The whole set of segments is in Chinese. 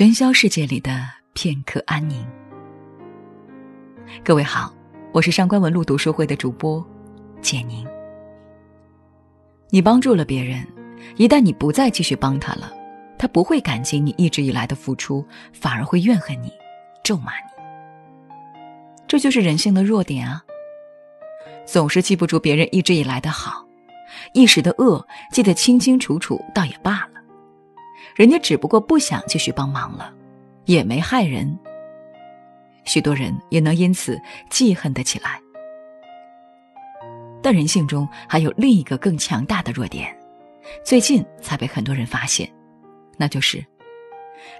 喧嚣世界里的片刻安宁。各位好，我是上官文露读书会的主播简宁。你帮助了别人，一旦你不再继续帮他了，他不会感激你一直以来的付出，反而会怨恨你，咒骂你。这就是人性的弱点啊！总是记不住别人一直以来的好，一时的恶记得清清楚楚，倒也罢了。人家只不过不想继续帮忙了，也没害人。许多人也能因此记恨得起来。但人性中还有另一个更强大的弱点，最近才被很多人发现，那就是：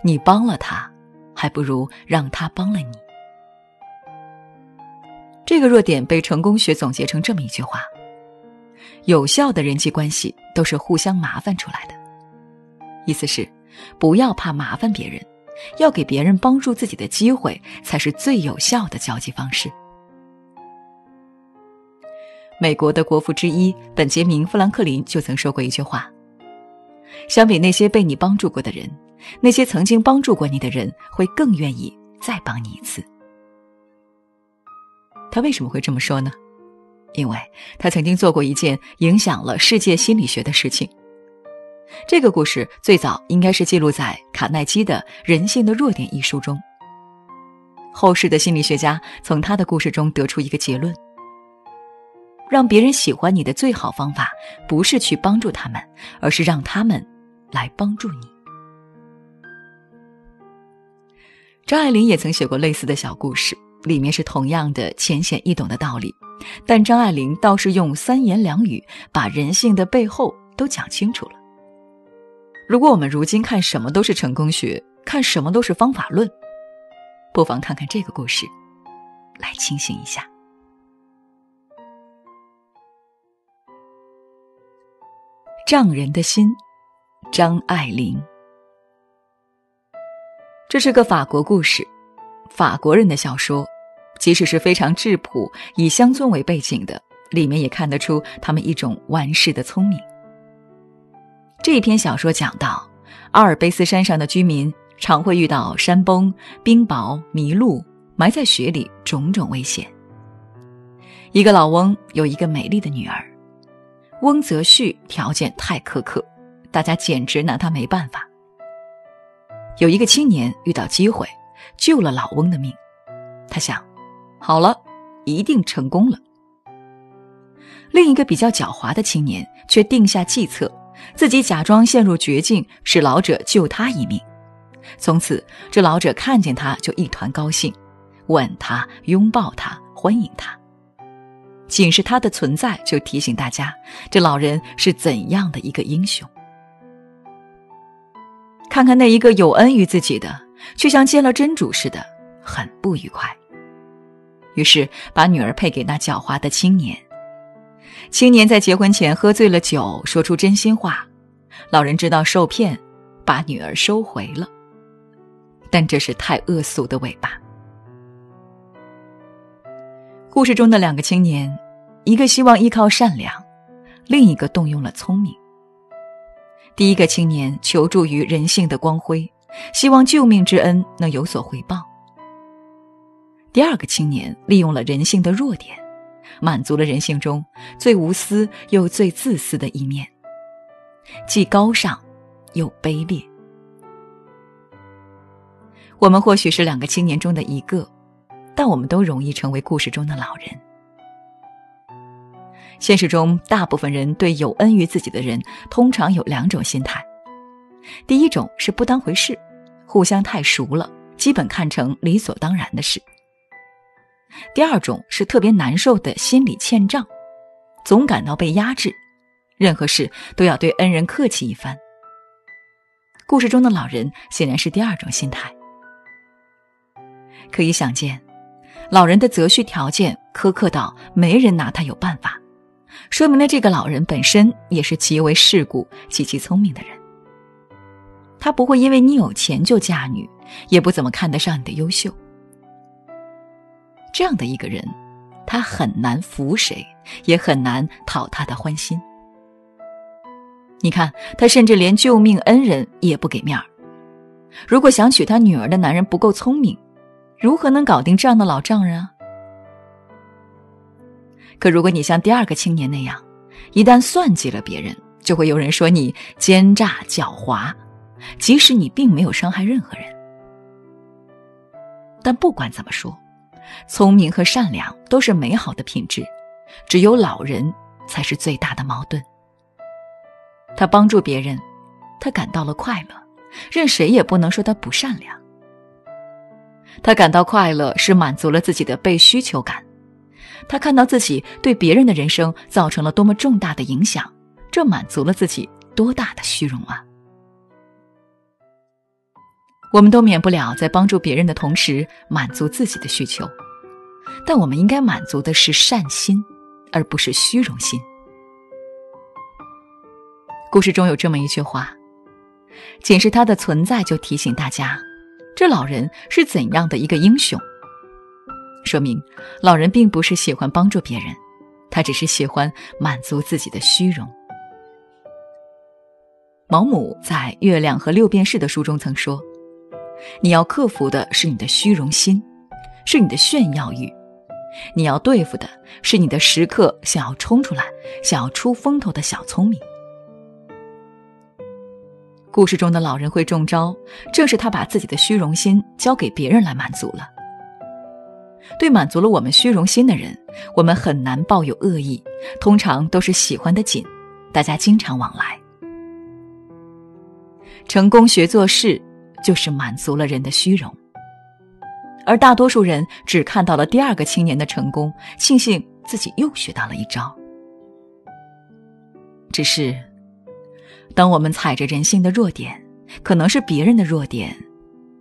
你帮了他，还不如让他帮了你。这个弱点被成功学总结成这么一句话：有效的人际关系都是互相麻烦出来的。意思是，不要怕麻烦别人，要给别人帮助自己的机会，才是最有效的交际方式。美国的国父之一本杰明·富兰克林就曾说过一句话：“相比那些被你帮助过的人，那些曾经帮助过你的人会更愿意再帮你一次。”他为什么会这么说呢？因为他曾经做过一件影响了世界心理学的事情。这个故事最早应该是记录在卡耐基的《人性的弱点》一书中。后世的心理学家从他的故事中得出一个结论：让别人喜欢你的最好方法，不是去帮助他们，而是让他们来帮助你。张爱玲也曾写过类似的小故事，里面是同样的浅显易懂的道理，但张爱玲倒是用三言两语把人性的背后都讲清楚了。如果我们如今看什么都是成功学，看什么都是方法论，不妨看看这个故事，来清醒一下。丈人的心，张爱玲。这是个法国故事，法国人的小说，即使是非常质朴，以乡村为背景的，里面也看得出他们一种玩世的聪明。这篇小说讲到，阿尔卑斯山上的居民常会遇到山崩、冰雹、迷路、埋在雪里种种危险。一个老翁有一个美丽的女儿，翁泽旭条件太苛刻，大家简直拿他没办法。有一个青年遇到机会，救了老翁的命，他想，好了，一定成功了。另一个比较狡猾的青年却定下计策。自己假装陷入绝境，使老者救他一命。从此，这老者看见他就一团高兴，吻他、拥抱他、欢迎他。仅是他的存在，就提醒大家，这老人是怎样的一个英雄。看看那一个有恩于自己的，却像见了真主似的，很不愉快。于是，把女儿配给那狡猾的青年。青年在结婚前喝醉了酒，说出真心话，老人知道受骗，把女儿收回了。但这是太恶俗的尾巴。故事中的两个青年，一个希望依靠善良，另一个动用了聪明。第一个青年求助于人性的光辉，希望救命之恩能有所回报。第二个青年利用了人性的弱点。满足了人性中最无私又最自私的一面，既高尚又卑劣。我们或许是两个青年中的一个，但我们都容易成为故事中的老人。现实中，大部分人对有恩于自己的人，通常有两种心态：第一种是不当回事，互相太熟了，基本看成理所当然的事。第二种是特别难受的心理欠账，总感到被压制，任何事都要对恩人客气一番。故事中的老人显然是第二种心态。可以想见，老人的择婿条件苛刻到没人拿他有办法，说明了这个老人本身也是极为世故、极其聪明的人。他不会因为你有钱就嫁女，也不怎么看得上你的优秀。这样的一个人，他很难服谁，也很难讨他的欢心。你看，他甚至连救命恩人也不给面儿，如果想娶他女儿的男人不够聪明，如何能搞定这样的老丈人啊？可如果你像第二个青年那样，一旦算计了别人，就会有人说你奸诈狡猾，即使你并没有伤害任何人。但不管怎么说，聪明和善良都是美好的品质，只有老人才是最大的矛盾。他帮助别人，他感到了快乐，任谁也不能说他不善良。他感到快乐是满足了自己的被需求感。他看到自己对别人的人生造成了多么重大的影响，这满足了自己多大的虚荣啊！我们都免不了在帮助别人的同时满足自己的需求，但我们应该满足的是善心，而不是虚荣心。故事中有这么一句话，仅是他的存在就提醒大家，这老人是怎样的一个英雄。说明，老人并不是喜欢帮助别人，他只是喜欢满足自己的虚荣。毛姆在《月亮和六便士》的书中曾说：“你要克服的是你的虚荣心，是你的炫耀欲；你要对付的是你的时刻想要冲出来、想要出风头的小聪明。”故事中的老人会中招，正是他把自己的虚荣心交给别人来满足了。对满足了我们虚荣心的人，我们很难抱有恶意，通常都是喜欢的紧，大家经常往来。成功学做事，就是满足了人的虚荣，而大多数人只看到了第二个青年的成功，庆幸自己又学到了一招。只是，当我们踩着人性的弱点，可能是别人的弱点，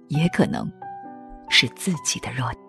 也可能是自己的弱点。